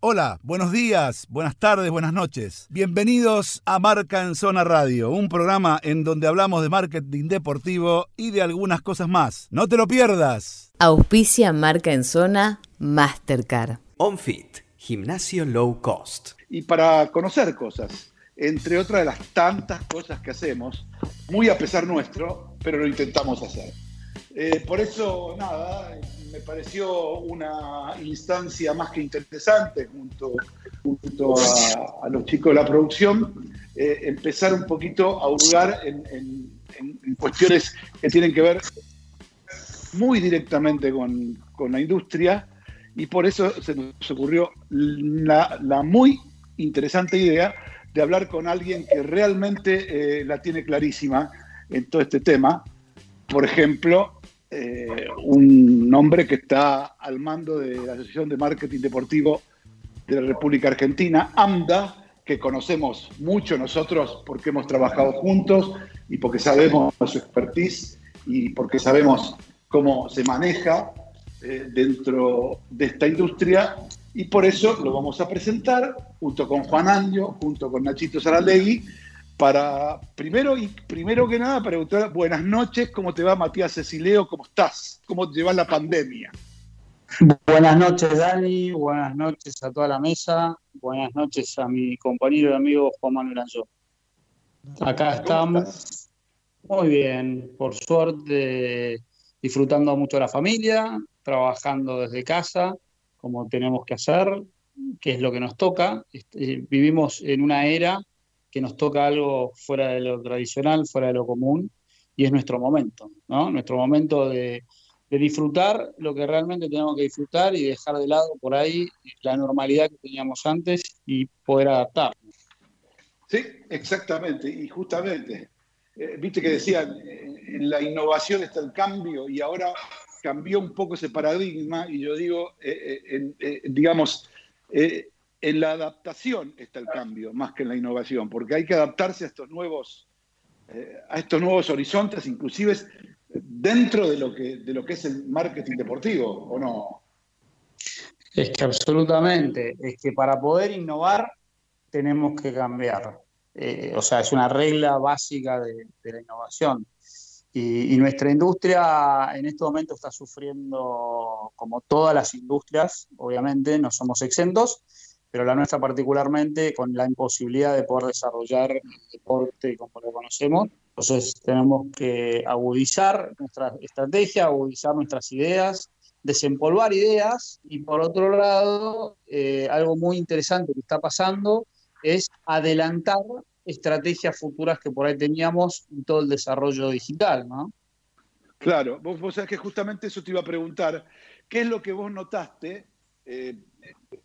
Hola, buenos días, buenas tardes, buenas noches. Bienvenidos a Marca en Zona Radio, un programa en donde hablamos de marketing deportivo y de algunas cosas más. No te lo pierdas. Auspicia Marca en Zona Mastercard. OnFit, gimnasio low cost. Y para conocer cosas, entre otras de las tantas cosas que hacemos, muy a pesar nuestro, pero lo intentamos hacer. Eh, por eso, nada, me pareció una instancia más que interesante junto, junto a, los chicos de la producción, eh, empezar un poquito a hurgar en, cuestiones que tienen que ver muy directamente con, con la industria y por eso se nos ocurrió la, la muy interesante idea de hablar con alguien que realmente eh, la tiene clarísima en todo este tema. Por ejemplo, eh, un hombre que está al mando de la Asociación de Marketing Deportivo de la República Argentina, AMDA, que conocemos mucho nosotros porque hemos trabajado juntos y porque sabemos su expertise y porque sabemos cómo se maneja eh, dentro de esta industria. Y por eso lo vamos a presentar junto con Juan Año, junto con Nachito Saralegui, para primero y primero que nada preguntar buenas noches, ¿cómo te va Matías Cecileo? ¿Cómo estás? ¿Cómo te va la pandemia? Buenas noches Dani, buenas noches a toda la mesa, buenas noches a mi compañero y amigo Juan Manuel Anjo. Acá estamos muy bien, por suerte disfrutando mucho de la familia, trabajando desde casa, como tenemos que hacer, que es lo que nos toca. Este, vivimos en una era que nos toca algo fuera de lo tradicional, fuera de lo común, y es nuestro momento, ¿no? Nuestro momento de, disfrutar lo que realmente tenemos que disfrutar y dejar de lado por ahí la normalidad que teníamos antes y poder adaptarnos. Sí, exactamente, y justamente, eh, viste que decían, eh, en la innovación está el cambio y ahora cambió un poco ese paradigma y yo digo, eh, digamos, en la adaptación está el cambio, más que en la innovación, porque hay que adaptarse a estos nuevos, eh, a estos nuevos horizontes, inclusive dentro de lo, que, de lo que es el marketing deportivo, ¿o no? Es que absolutamente, es que para poder innovar tenemos que cambiar. Eh, o sea, es una regla básica de, la innovación. y, nuestra industria en este momento está sufriendo, como todas las industrias, obviamente, no somos exentos, pero la nuestra particularmente con la imposibilidad de poder desarrollar el deporte como lo conocemos. Entonces tenemos que agudizar nuestra estrategia, agudizar nuestras ideas, desempolvar ideas y por otro lado, eh, algo muy interesante que está pasando es adelantar estrategias futuras que por ahí teníamos en todo el desarrollo digital, ¿no? Claro, vos, vos sabés que justamente eso te iba a preguntar, ¿qué es lo que vos notaste eh,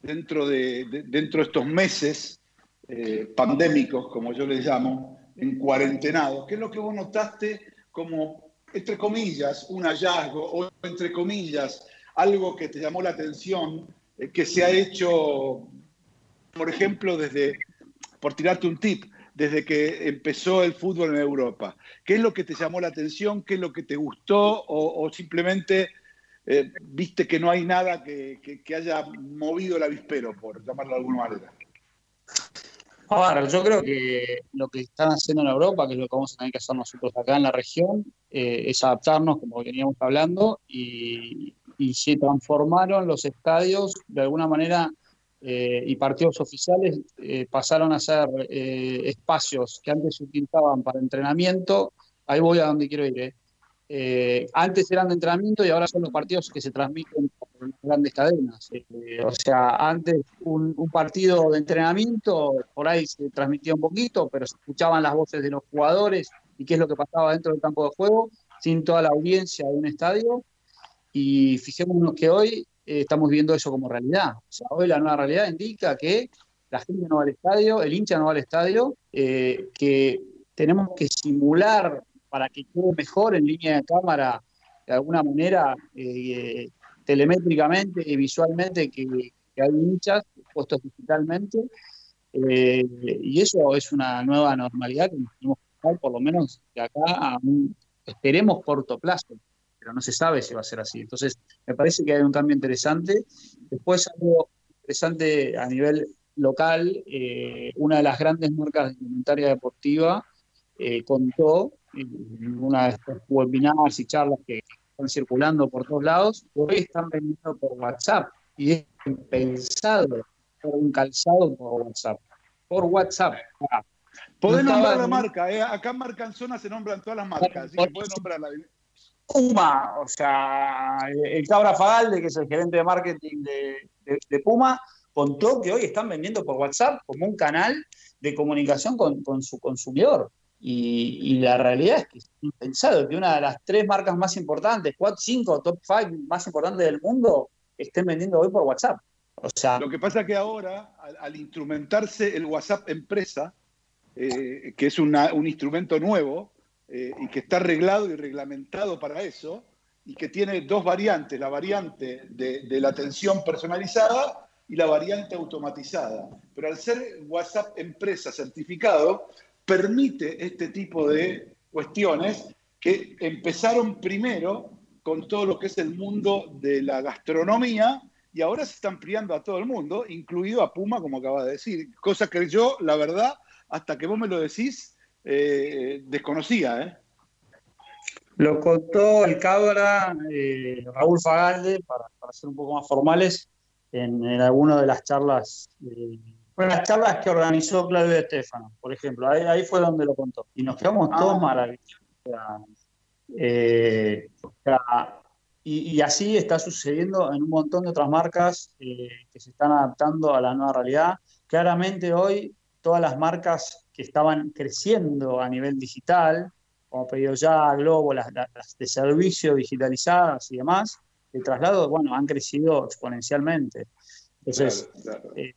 dentro de, dentro de estos meses eh, pandémicos, como yo les llamo, en cuarentenados, ¿qué es lo que vos notaste como, entre comillas, un hallazgo o, entre comillas, algo que te llamó la atención, eh, que se ha hecho, por ejemplo, desde, por tirarte un tip, desde que empezó el fútbol en Europa? ¿Qué es lo que te llamó la atención? ¿Qué es lo que te gustó? ¿O, o simplemente eh, viste que no hay nada que, haya movido el avispero, por llamarlo de alguna manera. Ahora, yo creo que lo que están haciendo en Europa, que es lo que vamos a tener que hacer nosotros acá en la región, eh, es adaptarnos, como veníamos hablando, y, se transformaron los estadios de alguna manera eh, y partidos oficiales pasaron a ser espacios que antes se utilizaban para entrenamiento. Ahí voy a donde quiero ir. Eh, antes eran de entrenamiento y ahora son los partidos que se transmiten por grandes cadenas. Eh, o sea, antes un, partido de entrenamiento, por ahí se transmitía un poquito, pero se escuchaban las voces de los jugadores y qué es lo que pasaba dentro del campo de juego, sin toda la audiencia de un estadio. Y fijémonos que hoy eh, estamos viendo eso como realidad. O sea, hoy la nueva realidad indica que la gente no va al estadio, el hincha no va al estadio, que tenemos que simular para que quede mejor en línea de cámara, de alguna manera, eh, telemétricamente y visualmente, que, hay hinchas puestos digitalmente. Eh, y eso es una nueva normalidad que nos tenemos que por lo menos acá a un, esperemos, corto plazo, pero no se sabe si va a ser así. Entonces, me parece que hay un cambio interesante. Después, algo interesante a nivel local, eh, una de las grandes marcas de indumentaria deportiva eh, contó una de estos webinars y charlas que están circulando por todos lados, hoy están vendiendo por WhatsApp y es pensado por un calzado por WhatsApp. Por WhatsApp. Podés nombrar la marca, eh. acá en Marcanzona se nombran todas las marcas, así que podés nombrarla. Puma, o sea, el Cabra Fagalde, que es el gerente de marketing de, Puma, contó que hoy están vendiendo por WhatsApp como un canal de comunicación con, su consumidor. Y, la realidad es que es impensado que una de las tres marcas más importantes, cuatro, cinco, top five más importantes del mundo, estén vendiendo hoy por WhatsApp. O sea, Lo que pasa es que ahora, al, instrumentarse el WhatsApp empresa, eh, que es un instrumento nuevo, eh, y que está arreglado y reglamentado para eso, y que tiene dos variantes, la variante de, la atención personalizada y la variante automatizada. Pero al ser WhatsApp empresa certificado, permite este tipo de cuestiones que empezaron primero con todo lo que es el mundo de la gastronomía y ahora se está ampliando a todo el mundo, incluido a Puma, como acaba de decir, cosa que yo, la verdad, hasta que vos me lo decís, eh, desconocía. ¿eh? Lo contó el cabra eh, Raúl Fagalde, para, ser un poco más formales, en, alguna de las charlas, eh, bueno, las charlas que organizó Claudio Estefano, por ejemplo, ahí, fue donde lo contó. Y nos quedamos ah. todos maravillosos. y, así está sucediendo en un montón de otras marcas que se están adaptando a la nueva realidad. Claramente hoy todas las marcas que estaban creciendo a nivel digital, como Pedido Ya, Globo, las, de servicio digitalizadas y demás, el traslado, bueno, han crecido exponencialmente. Entonces, eh,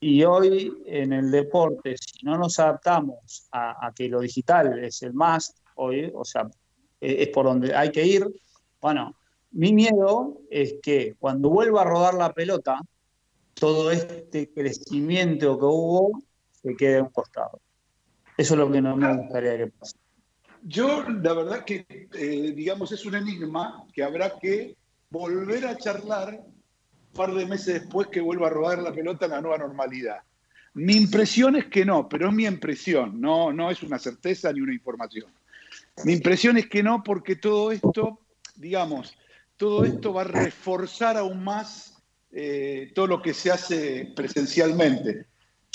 y hoy en el deporte, si no nos adaptamos a, que lo digital es el más, hoy, o sea, es, es por donde hay que ir, bueno, mi miedo es que cuando vuelva a rodar la pelota, todo este crecimiento que hubo se quede a un costado. Eso es lo que no me gustaría que pase. Yo, la verdad que, eh, digamos, es un enigma que habrá que volver a charlar par de meses después que vuelva a rodar la pelota en la nueva normalidad. Mi impresión es que no, pero es mi impresión, no, no es una certeza ni una información. Mi impresión es que no, porque todo esto, digamos, todo esto va a reforzar aún más eh, todo lo que se hace presencialmente.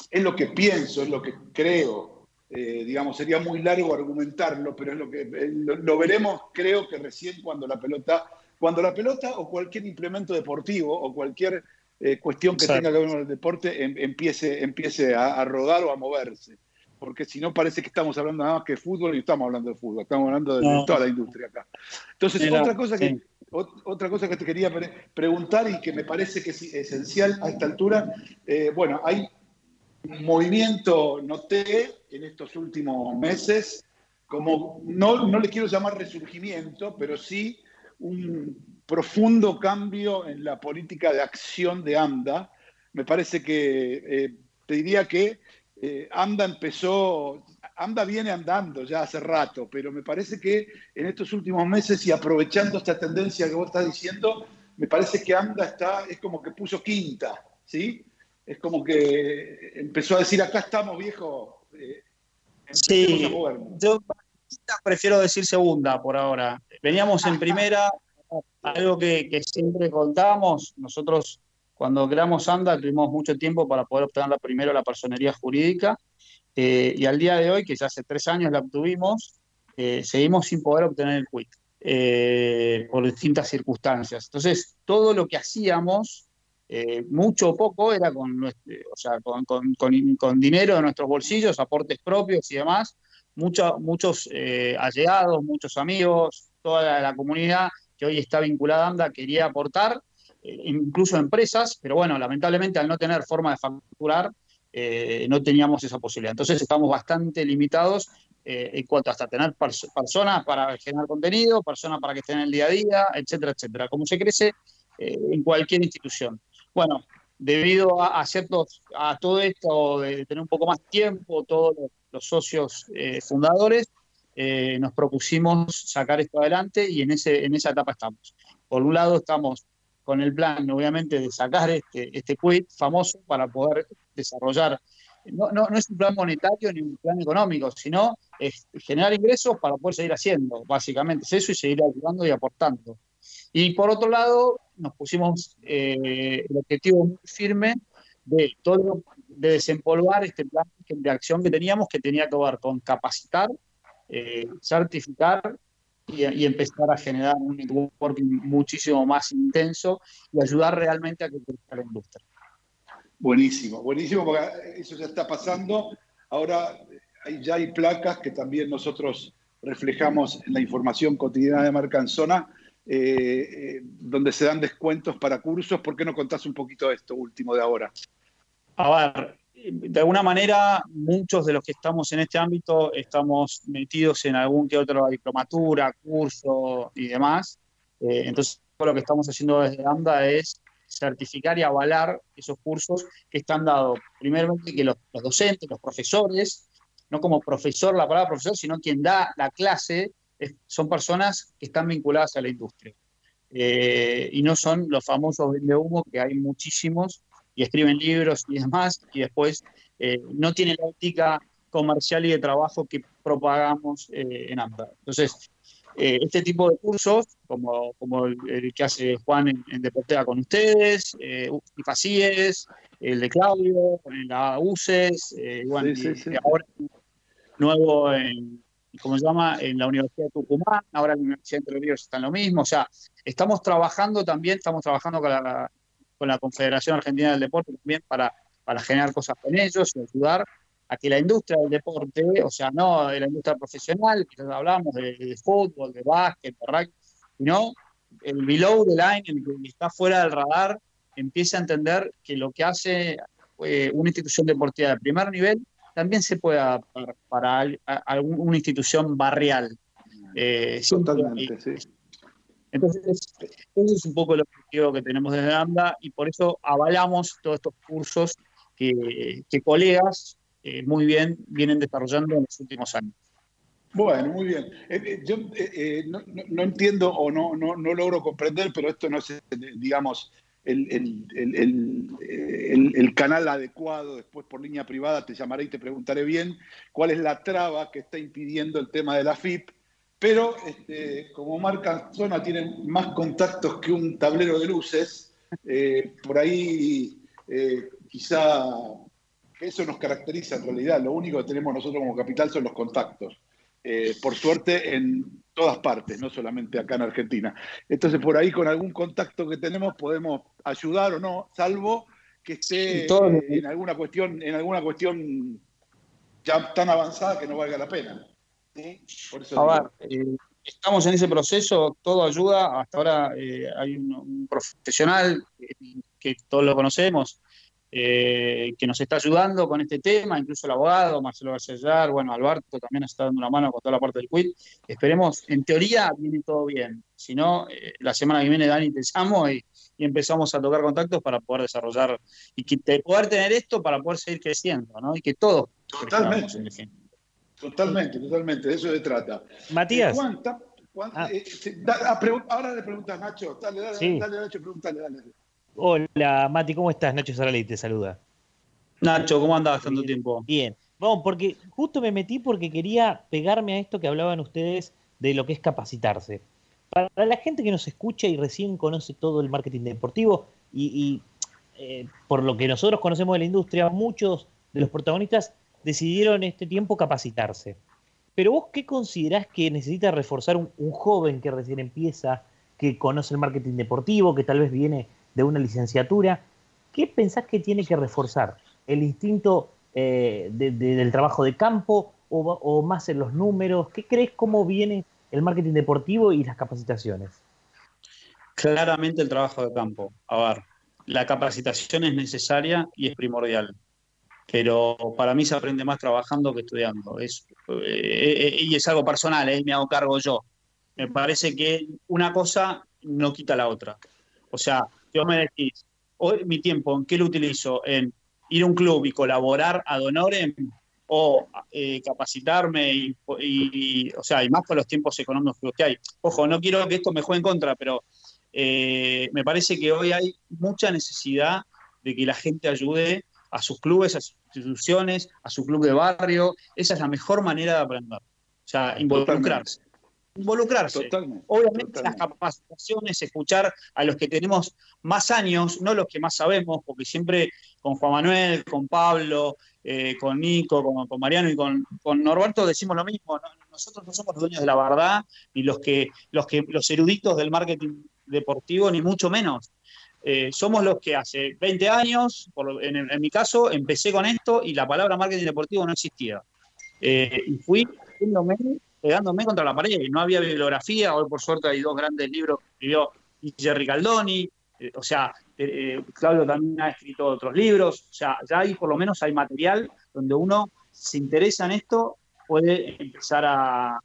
Es lo que pienso, es lo que creo. Eh, digamos, sería muy largo argumentarlo, pero es lo que eh, lo, veremos, creo que recién cuando la pelota, cuando la pelota o cualquier implemento deportivo o cualquier eh, cuestión que tenga que ver con el deporte em, empiece, empiece a, rodar o a moverse. Porque si no parece que estamos hablando nada más que de fútbol y estamos hablando de fútbol, estamos hablando de, toda la industria acá. Entonces, otra, cosa que, otra cosa que te quería preguntar y que me parece que es esencial a esta altura, bueno, hay movimiento noté en estos últimos meses, como no, no le quiero llamar resurgimiento, pero sí un profundo cambio en la política de acción de AMDA. Me parece que, eh, te diría que eh, AMDA empezó, AMDA viene andando ya hace rato, pero me parece que en estos últimos meses y aprovechando esta tendencia que vos estás diciendo, me parece que AMDA está, es como que puso quinta, ¿sí? es como que empezó a decir, acá estamos, viejo. Eh, sí, yo prefiero decir segunda por ahora. Veníamos en primera, algo que, siempre contábamos, nosotros cuando creamos ANDA tuvimos mucho tiempo para poder obtener la primero la personería jurídica eh, y al día de hoy, que ya hace tres años la obtuvimos, eh, seguimos sin poder obtener el quit por distintas circunstancias. Entonces, todo lo que hacíamos eh, mucho o poco era con, o sea, con, dinero de nuestros bolsillos, aportes propios y demás. muchos eh, allegados, muchos amigos, toda la, comunidad hoy está vinculada a AMDA quería aportar, eh, incluso empresas, pero bueno, lamentablemente al no tener forma de facturar, no teníamos esa posibilidad. Entonces estamos bastante limitados en cuanto hasta tener personas para generar contenido, personas para que estén en el día a día, etcétera, etcétera. Como se crece en cualquier institución. Bueno, debido a, ciertos, a todo esto de tener un poco más tiempo, todos los, socios eh, fundadores, eh, nos propusimos sacar esto adelante y en, ese, en esa etapa estamos. Por un lado estamos con el plan, obviamente, de sacar este, este quit famoso para poder desarrollar. No, no, no es un plan monetario ni un plan económico, sino es generar ingresos para poder seguir haciendo, básicamente. Es eso y seguir ayudando y aportando. Y por otro lado, nos pusimos eh, el objetivo muy firme de todo de desempolvar este plan de acción que teníamos, que tenía que ver con capacitar, eh, certificar y, empezar a generar un networking muchísimo más intenso y ayudar realmente a que crezca la industria. Buenísimo, buenísimo, porque eso ya está pasando. Ahora ya hay placas que también nosotros reflejamos en la información cotidiana de Marcanzona, eh, eh, donde se dan descuentos para cursos. ¿Por qué no contás un poquito de esto último de ahora? A ver, de alguna manera, muchos de los que estamos en este ámbito estamos metidos en algún que otro diplomatura, curso y demás. Eh, entonces, lo que estamos haciendo desde AMDA es certificar y avalar esos cursos que están dados, primeramente, que los, docentes, los profesores, no como profesor, la palabra profesor, sino quien da la clase, son personas que están vinculadas a la industria. Eh, y no son los famosos vende humo, que hay muchísimos, y escriben libros y demás, y después eh, no tienen la ética comercial y de trabajo que propagamos eh, en AMDA. Entonces, eh, este tipo de cursos, como, como el, que hace Juan en, en Deportea con ustedes, eh, IFACIES, el de Claudio, en la UCES, bueno, ahora nuevo en, ¿cómo se llama? En la Universidad de Tucumán, ahora en la Universidad de Entre Ríos está lo mismo, o sea, estamos trabajando también, estamos trabajando con la, con la Confederación Argentina del Deporte también para, para generar cosas con ellos y ayudar a que la industria del deporte, o sea, no de la industria profesional, que hablamos de, fútbol, de básquet, de rugby, sino el below the line, el que está fuera del radar, empiece a entender que lo que hace eh, una institución deportiva de primer nivel también se puede adaptar para alguna institución barrial. Eh, Totalmente, sí. Entonces, ese es un poco el objetivo que tenemos desde AMDA y por eso avalamos todos estos cursos que, colegas eh, muy bien vienen desarrollando en los últimos años. Bueno, muy bien. Eh, eh, yo no, entiendo o no, no, logro comprender, pero esto no es, digamos, el, el, canal adecuado. Después por línea privada te llamaré y te preguntaré bien cuál es la traba que está impidiendo el tema de la FIP pero este, como marca zona tiene más contactos que un tablero de luces, eh, por ahí eh, quizá eso nos caracteriza en realidad. Lo único que tenemos nosotros como capital son los contactos. Eh, por suerte en todas partes, no solamente acá en Argentina. Entonces por ahí con algún contacto que tenemos podemos ayudar o no, salvo que esté en alguna cuestión, en alguna cuestión ya tan avanzada que no valga la pena. A eh, estamos en ese proceso, todo ayuda. Hasta ahora eh, hay un, profesional que, todos lo conocemos, eh, que nos está ayudando con este tema, incluso el abogado Marcelo García bueno, Alberto también nos está dando una mano con toda la parte del quit. Esperemos, en teoría viene todo bien. Si no, la semana que viene, Dani, te llamo y, empezamos a tocar contactos para poder desarrollar y que, poder tener esto para poder seguir creciendo, ¿no? Y que todos. Totalmente. Totalmente, totalmente, de eso se trata. Matías. Ah. Eh, ah, ahora le preguntas, Nacho. Dale, dale, dale, Nacho, pregúntale, dale. Hola, Mati, ¿cómo estás? Nacho Sarali te saluda. Nacho, ¿cómo andas tanto tiempo? Bien. Vamos, porque justo me metí porque quería pegarme a esto que hablaban ustedes de lo que es capacitarse. Para la gente que nos escucha y recién conoce todo el marketing deportivo y, eh, por lo que nosotros conocemos de la industria, muchos de los protagonistas decidieron este tiempo capacitarse. Pero vos, ¿qué considerás que necesita reforzar un, joven que recién empieza, que conoce el marketing deportivo, que tal vez viene de una licenciatura? ¿Qué pensás que tiene que reforzar? ¿El instinto eh, del trabajo de campo o, más en los números? ¿Qué crees cómo viene el marketing deportivo y las capacitaciones? Claramente el trabajo de campo. A ver, la capacitación es necesaria y es primordial pero para mí se aprende más trabajando que estudiando. Es, eh, eh, y es algo personal, ¿eh? me hago cargo yo. Me parece que una cosa no quita la otra. O sea, yo me decís, hoy mi tiempo, ¿en qué lo utilizo? ¿En ir a un club y colaborar ad honorem o capacitarme y, o sea, y más con los tiempos económicos que hay. Ojo, no quiero que esto me juegue en contra, pero eh, me parece que hoy hay mucha necesidad de que la gente ayude a sus clubes, a sus instituciones, a su club de barrio. Esa es la mejor manera de aprender. O sea, involucrarse. Involucrarse. Obviamente las capacitaciones, escuchar a los que tenemos más años, no los que más sabemos, porque siempre con Juan Manuel, con Pablo, eh, con Nico, con, Mariano y con, Norberto decimos lo mismo. Nosotros no somos los dueños de la verdad, ni los que, los que, los eruditos del marketing deportivo, ni mucho menos. Eh, somos los que hace 20 años, en, mi caso, empecé con esto y la palabra marketing deportivo no existía. Eh, y fui pegándome contra la pared. No había bibliografía, hoy por suerte hay dos grandes libros que escribió Jerry Caldoni, eh, o sea, Claudio también ha escrito otros libros, o sea, ya ahí por lo menos hay material donde uno se interesa en esto, puede empezar a,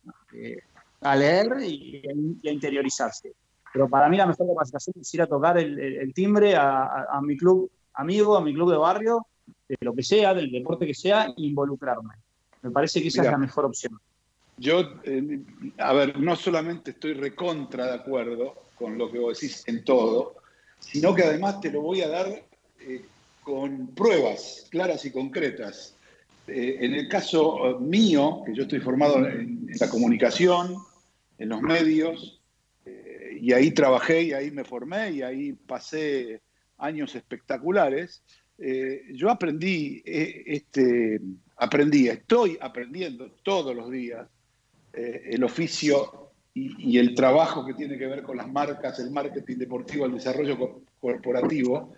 a leer y a interiorizarse. Pero para mí la mejor capacitación es ir a tocar el, timbre a, mi club amigo, a mi club de barrio, de lo que sea, del deporte que sea, e involucrarme. Me parece que esa es la mejor opción. Yo, eh, a ver, no solamente estoy recontra de acuerdo con lo que vos decís en todo, sino que además te lo voy a dar eh, con pruebas claras y concretas. Eh, en el caso mío, que yo estoy formado en la comunicación, en los medios, y ahí trabajé y ahí me formé y ahí pasé años espectaculares. Eh, yo aprendí, eh, este, aprendí, estoy aprendiendo todos los días eh, el oficio y, el trabajo que tiene que ver con las marcas, el marketing deportivo, el desarrollo corporativo.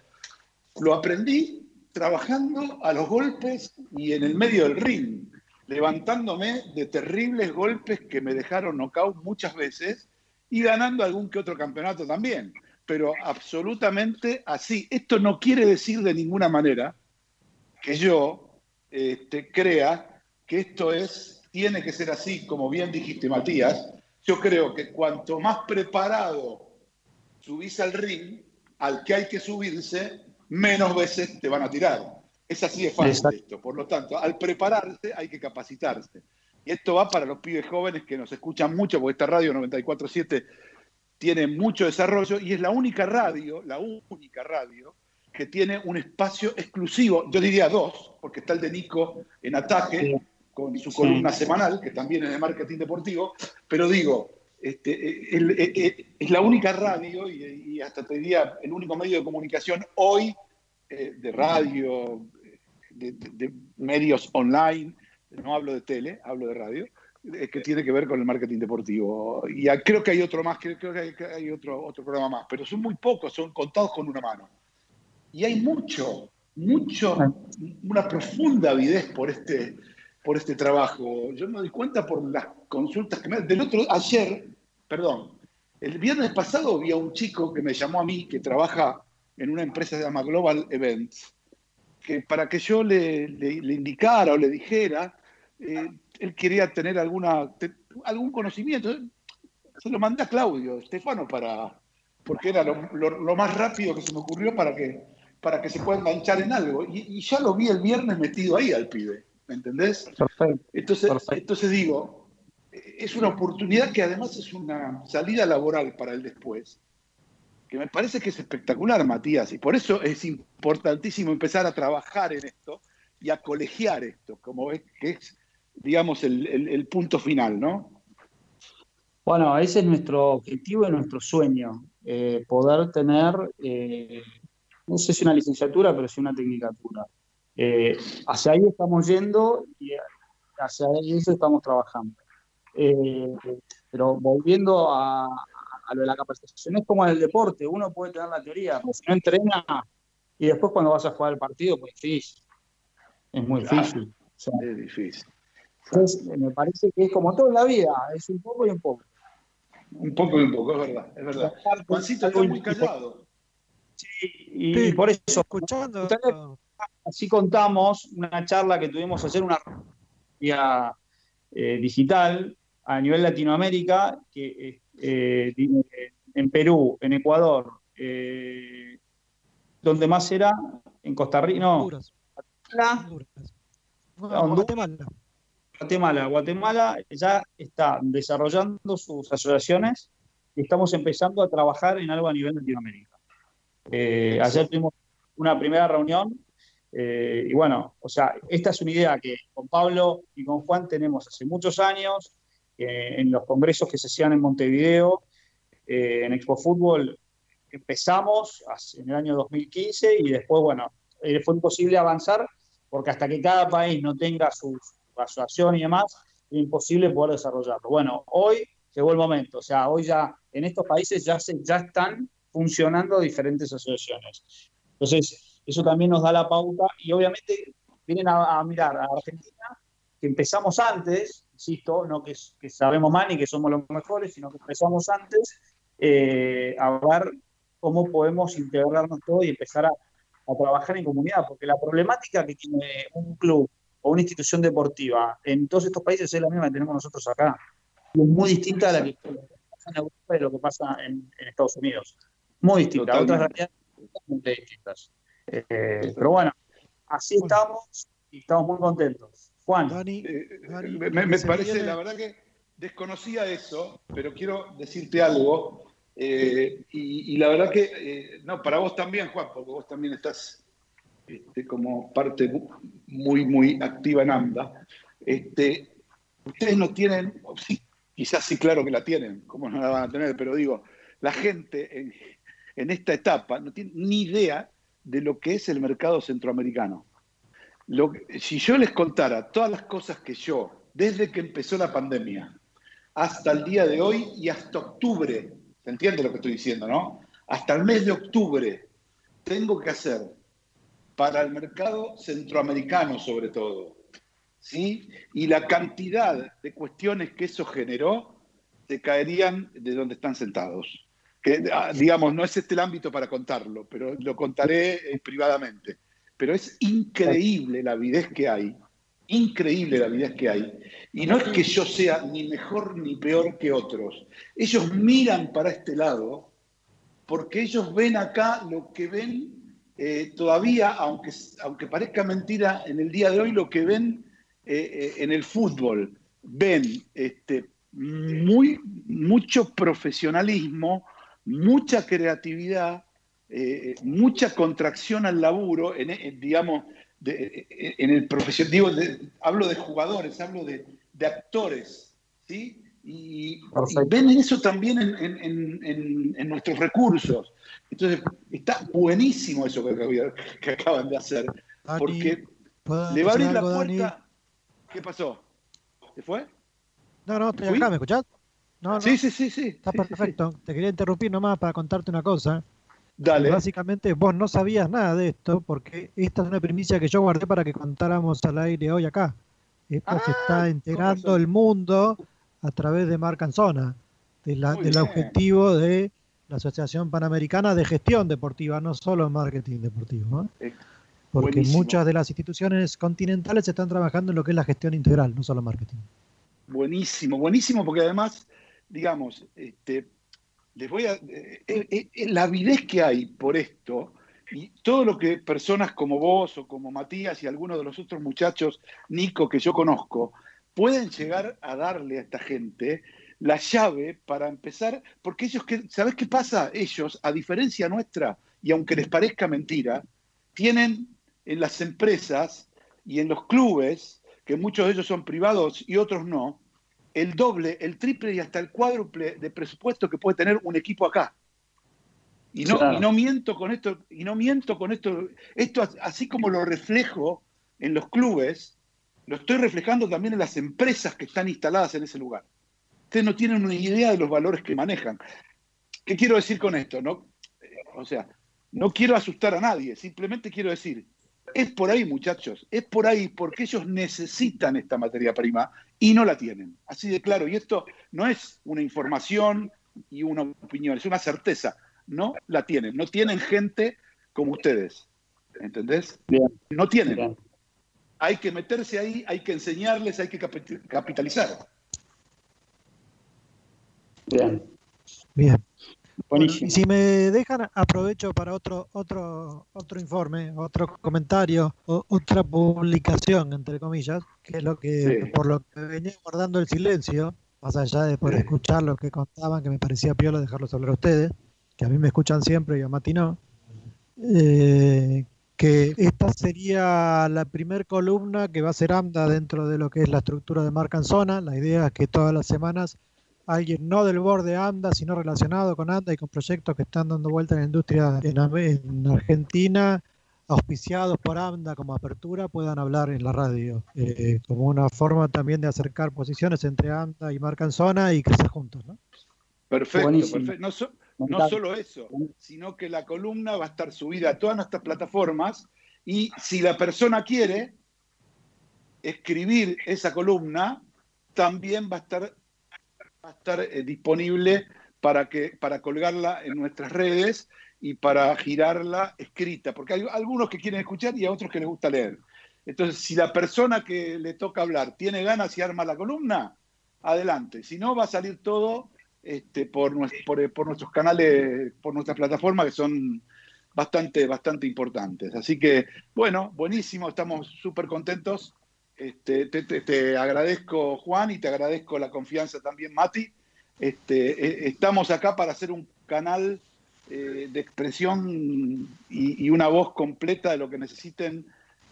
Lo aprendí trabajando a los golpes y en el medio del ring, levantándome de terribles golpes que me dejaron knockout muchas veces y ganando algún que otro campeonato también. Pero absolutamente así. Esto no quiere decir de ninguna manera que yo este, crea que esto es, tiene que ser así, como bien dijiste, Matías. Yo creo que cuanto más preparado subís al ring, al que hay que subirse, menos veces te van a tirar. Es así de fácil esto. Por lo tanto, al prepararse hay que capacitarse. Y esto va para los pibes jóvenes que nos escuchan mucho, porque esta radio 94.7 tiene mucho desarrollo y es la única radio, la única radio que tiene un espacio exclusivo, yo diría dos, porque está el de Nico en ataque con su columna semanal, que también es de marketing deportivo, pero digo, este, eh, eh, eh, es la única radio y, hasta te diría el único medio de comunicación hoy de radio, de medios online, no hablo de tele, hablo de radio, eh, que tiene que ver con el marketing deportivo. Y creo que hay otro más, creo que hay, otro, otro programa más, pero son muy pocos, son contados con una mano. Y hay mucho, mucho, una profunda avidez por este, por este trabajo. Yo me doy cuenta por las consultas que me... Del otro, ayer, perdón, el viernes pasado vi a un chico que me llamó a mí, que trabaja en una empresa que se llama Global Events, que para que yo le, le indicara o le dijera eh, él quería tener alguna, algún conocimiento. Se lo mandé a Claudio, Estefano, para, porque era lo, más rápido que se me ocurrió para que, para que se pueda enganchar en algo. Y, ya lo vi el viernes metido ahí al pibe, ¿me entendés? Entonces, entonces digo, es una oportunidad que además es una salida laboral para el después, que me parece que es espectacular, Matías, y por eso es importantísimo empezar a trabajar en esto y a colegiar esto, como ves que es digamos, el, punto final, ¿no? Bueno, ese es nuestro objetivo y nuestro sueño, eh, poder tener, eh, no sé si una licenciatura, pero sí una tecnicatura. Eh, hacia ahí estamos yendo y hacia eso estamos trabajando. pero volviendo a, lo de la capacitación, es como en el deporte, uno puede tener la teoría, pero si no entrena y después cuando vas a jugar el partido, pues es difícil. Es muy difícil. es difícil. Entonces, me parece que es como todo en la vida, es un poco y un poco. Un poco y un poco, es verdad, es verdad. Juancito está muy callado. Sí, y, por eso, escuchando. Así contamos una charla que tuvimos hacer, una vía eh, digital a nivel Latinoamérica, que eh, en Perú, en Ecuador, eh, donde más era, en Costa Rica, no, Guatemala. Guatemala. Guatemala ya está desarrollando sus asociaciones y estamos empezando a trabajar en algo a nivel Latinoamérica. Eh, ayer tuvimos una primera reunión eh, y bueno, o sea, esta es una idea que con Pablo y con Juan tenemos hace muchos años, en los congresos que se hacían en Montevideo, en Expo Fútbol, empezamos en el año 2015 y después, bueno, fue imposible avanzar porque hasta que cada país no tenga su, asociación y demás, imposible poder desarrollarlo. Bueno, hoy llegó el momento, o sea, hoy ya en estos países ya, se, ya están funcionando diferentes asociaciones. Entonces, eso también nos da la pauta y obviamente vienen a, mirar a Argentina, que empezamos antes, insisto, no que, que, sabemos más ni que somos los mejores, sino que empezamos antes eh, a ver cómo podemos integrarnos todos y empezar a a trabajar en comunidad, porque la problemática que tiene un club o una institución deportiva en todos estos países es la misma que tenemos nosotros acá. Y es muy distinta a la que pasa en Europa y lo que pasa en, Estados Unidos. Muy distinta, otras realidades totalmente distintas. Eh, pero bueno, así estamos y estamos muy contentos. Juan. Eh, me, parece, la verdad que desconocía eso, pero quiero decirte algo eh, y, la verdad que, eh, no, para vos también, Juan, porque vos también estás este, como parte muy, muy activa en AMDA. Este, ustedes no tienen, quizás sí, claro que la tienen, ¿cómo no la van a tener? Pero digo, la gente en, esta etapa no tiene ni idea de lo que es el mercado centroamericano. Si yo les contara todas las cosas que yo, desde que empezó la pandemia, hasta el día de hoy y hasta octubre ¿Se entiende lo que estoy diciendo, no? Hasta el mes de octubre tengo que hacer para el mercado centroamericano sobre todo, ¿sí? Y la cantidad de cuestiones que eso generó se caerían de donde están sentados. Ah, digamos, no es este el ámbito para contarlo, pero lo contaré eh, privadamente. Pero es increíble la avidez que hay increíble la vida que hay. Y no es que yo sea ni mejor ni peor que otros. Ellos miran para este lado porque ellos ven acá lo que ven eh, todavía, aunque, aunque parezca mentira, en el día de hoy lo que ven eh, eh, en el fútbol. Ven este, muy, mucho profesionalismo, mucha creatividad, mucha contracción al laburo, en, digamos, en el profesión, digo, hablo de jugadores, hablo de, actores, ¿sí? Y, ven eso también en, nuestros recursos. Entonces, está buenísimo eso que, acaban de hacer, porque le va a abrir la puerta. ¿Qué pasó? ¿Se fue? No, no, estoy acá, ¿me escuchás? No, Sí, sí, sí, sí. Está perfecto. Te quería interrumpir nomás para contarte una cosa. Dale. Básicamente vos no sabías nada de esto porque esta es una primicia que yo guardé para que contáramos al aire hoy acá. Esto se está ah, enterando el mundo a través de Marcanzona, de del objetivo de la Asociación Panamericana de Gestión Deportiva, no solo marketing deportivo. Eh, porque muchas de las instituciones continentales están trabajando en lo que es la gestión integral, no solo marketing. Buenísimo, buenísimo, porque además, digamos, este, les voy a. Eh, eh, eh, la avidez que hay por esto y todo lo que personas como vos o como Matías y algunos de los otros muchachos, Nico, que yo conozco, pueden llegar a darle a esta gente la llave para empezar, porque ellos, ¿sabes qué pasa? Ellos, a diferencia nuestra, y aunque les parezca mentira, tienen en las empresas y en los clubes, que muchos de ellos son privados y otros no, el doble, el triple y hasta el cuádruple de presupuesto que puede tener un equipo acá. Y no, y no miento con esto, y no miento con esto, esto así como lo reflejo en los clubes, lo estoy reflejando también en las empresas que están instaladas en ese lugar. Ustedes no tienen una idea de los valores que manejan. ¿Qué quiero decir con esto? No, o sea, no quiero asustar a nadie, simplemente quiero decir, es por ahí, muchachos, es por ahí porque ellos necesitan esta materia prima y no la tienen. Así de claro. Y esto no es una información y una opinión, es una certeza. No la tienen. No tienen gente como ustedes. ¿Entendés? No tienen. Hay que meterse ahí, hay que enseñarles, hay que capitalizar. Bien. Bien y si me dejan, aprovecho para otro, otro, otro informe, otro comentario, otra publicación, entre comillas, que es lo que, por lo que venía guardando el silencio, más allá de por escuchar lo que contaban, que me parecía piola dejarlos hablar a ustedes, que a mí me escuchan siempre y a Mati no, eh, que esta sería la primer columna que va a ser AMDA dentro de lo que es la estructura de marca en zona. La idea es que todas las semanas alguien no del borde AMDA, sino relacionado con AMDA y con proyectos que están dando vuelta en la industria en, en Argentina, auspiciados por AMDA como apertura, puedan hablar en la radio, eh, como una forma también de acercar posiciones entre AMDA y marca en zona y crecer juntos. ¿no? Perfecto, perfecto. No, no solo eso, sino que la columna va a estar subida a todas nuestras plataformas y si la persona quiere escribir esa columna, también va a estar, va a estar eh, disponible para, que, para colgarla en nuestras redes y para girarla escrita, porque hay algunos que quieren escuchar y a otros que les gusta leer. Entonces, si la persona que le toca hablar tiene ganas y arma la columna, adelante. Si no, va a salir todo este, por, por, nuestros canales, por nuestras plataformas que son bastante, bastante importantes. Así que, bueno, buenísimo, estamos súper contentos. Este, te, agradezco, Juan, y te agradezco la confianza también, Mati. Este, e, estamos acá para hacer un canal eh, de expresión y, una voz completa de lo que necesiten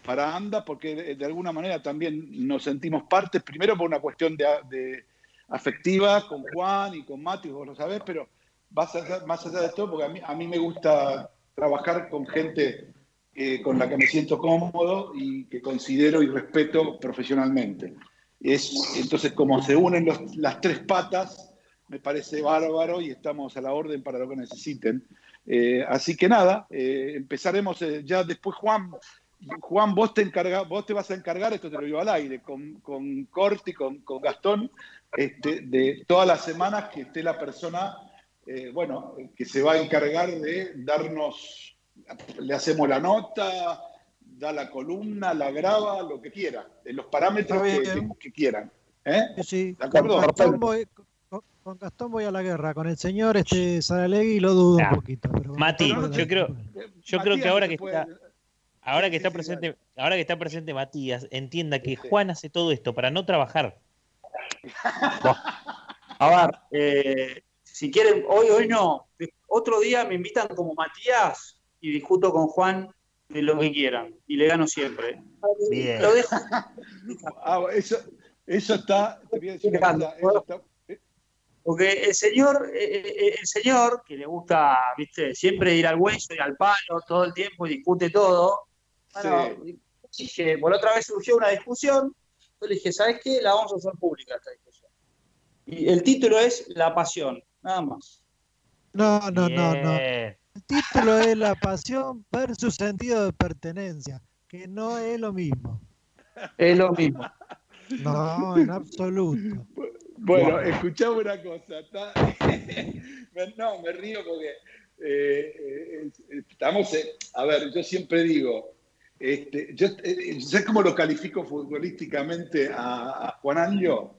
para ANDA, porque de, alguna manera también nos sentimos parte, primero por una cuestión de afectiva con Juan y con Mati, vos lo sabés, pero más allá, de todo, porque a mí, a mí me gusta trabajar con gente eh, con la que me siento cómodo y que considero y respeto profesionalmente. Es, entonces, como se unen las tres patas, me parece bárbaro y estamos a la orden para lo que necesiten. Eh, así que nada, eh, empezaremos ya después, Juan. Juan, vos te, encarga, vos te vas a encargar, esto te lo digo al aire, con, con Corti, con, con Gastón, este, de todas las semanas que esté la persona, eh, bueno, que se va a encargar de darnos, le hacemos la nota, da la columna, la graba, lo que quiera, en los parámetros que, quieran. ¿eh? Sí, Con, Gastón voy, con, Gastón voy, a la guerra, con el señor este Saralegui lo dudo un poquito. Mati, yo creo, yo creo que ahora que está... Ahora que está presente, ahora que está presente Matías, entienda que Juan hace todo esto para no trabajar. A ver, eh, si quieren, hoy, hoy no. Otro día me invitan como Matías y discuto con Juan de lo que quieran. Y le gano siempre. Bien. Lo dejo. Ah, eso, eso está. Porque el señor, eh, eh, el señor que le gusta, viste, siempre ir al hueso y al palo todo el tiempo y discute todo. Bueno, por otra vez surgió una discusión yo le dije, ¿sabes qué? La vamos a hacer pública esta discusión. Y el título es La pasión, nada más. No, no, no, no. El título es La pasión versus sentido de pertenencia, que no es lo mismo. Es lo mismo. No, en absoluto. Bueno, escuchame una cosa. no, me río porque eh, eh, estamos, a ver, yo siempre digo, este, yo, eh, ¿Sabes cómo lo califico futbolísticamente a, Juan Angio?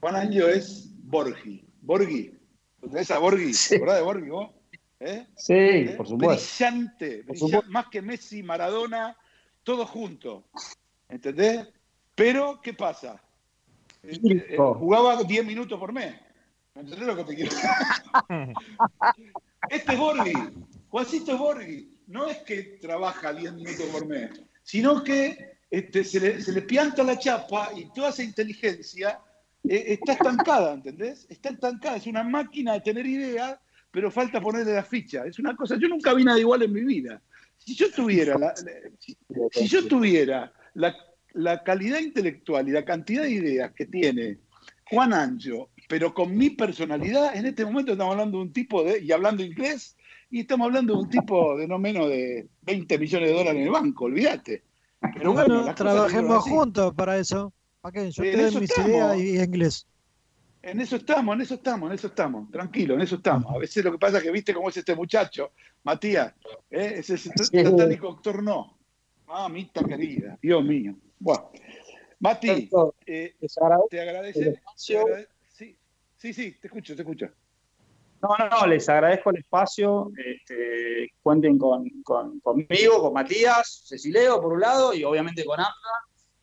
Juan Angio es Borgi. Borgi. ¿Conoces a Borgi? Sí. ¿Verdad de Borgi vos? ¿Eh? Sí, ¿Eh? por supuesto. Brillante, brillante más que Messi, Maradona, todo junto. ¿Entendés? Pero, ¿qué pasa? Jugaba 10 minutos por mes. ¿Entendés lo que te quiero decir? este es Borgi. Juancito es Borgi no es que trabaja 10 minutos por mes, sino que este, se, le, pianta la chapa y toda esa inteligencia eh, está estancada, ¿entendés? Está estancada, es una máquina de tener ideas, pero falta ponerle la ficha. Es una cosa, yo nunca vi nada igual en mi vida. Si yo tuviera la, si, yo tuviera la, calidad intelectual y la cantidad de ideas que tiene Juan Ancho, pero con mi personalidad, en este momento estamos hablando de un tipo de, y hablando inglés, y estamos hablando de un tipo de no menos de 20 millones de dólares en el banco, olvídate. Pero bueno, trabajemos juntos para eso. ¿Para qué? Yo te mis ideas y inglés. En eso estamos, en eso estamos, en eso estamos. Tranquilo, en eso estamos. A veces lo que pasa es que viste cómo es este muchacho, Matías, ¿eh? ese satánico actor no. Mamita querida, Dios mío. Bueno, Mati, eh, te agradece. sí, sí, sí, te escucho, te escucho. No, no, no, les agradezco el espacio. Este, cuenten con, conmigo, con Matías, Cecileo por un lado y obviamente con AMDA.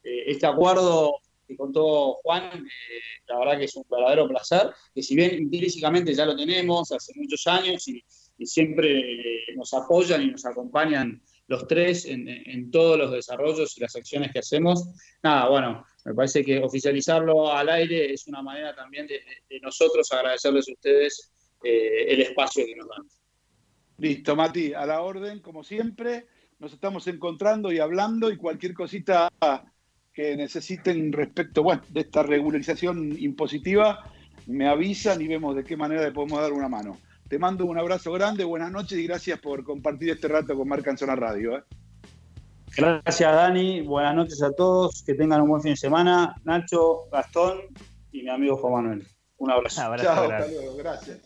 Eh, este acuerdo que contó Juan, eh, la verdad que es un verdadero placer, que si bien intrínsecamente ya lo tenemos hace muchos años y, siempre nos apoyan y nos acompañan los tres en, todos los desarrollos y las acciones que hacemos. Nada, bueno, me parece que oficializarlo al aire es una manera también de, nosotros agradecerles a ustedes eh, el espacio que nos dan. Listo, Mati, a la orden, como siempre. Nos estamos encontrando y hablando y cualquier cosita que necesiten respecto bueno, de esta regularización impositiva, me avisan y vemos de qué manera le podemos dar una mano. Te mando un abrazo grande, buenas noches y gracias por compartir este rato con Marca Zona Radio. ¿eh? Gracias, Dani. Buenas noches a todos. Que tengan un buen fin de semana. Nacho, Gastón y mi amigo Juan Manuel. Un abrazo. Chao, hasta luego. Gracias.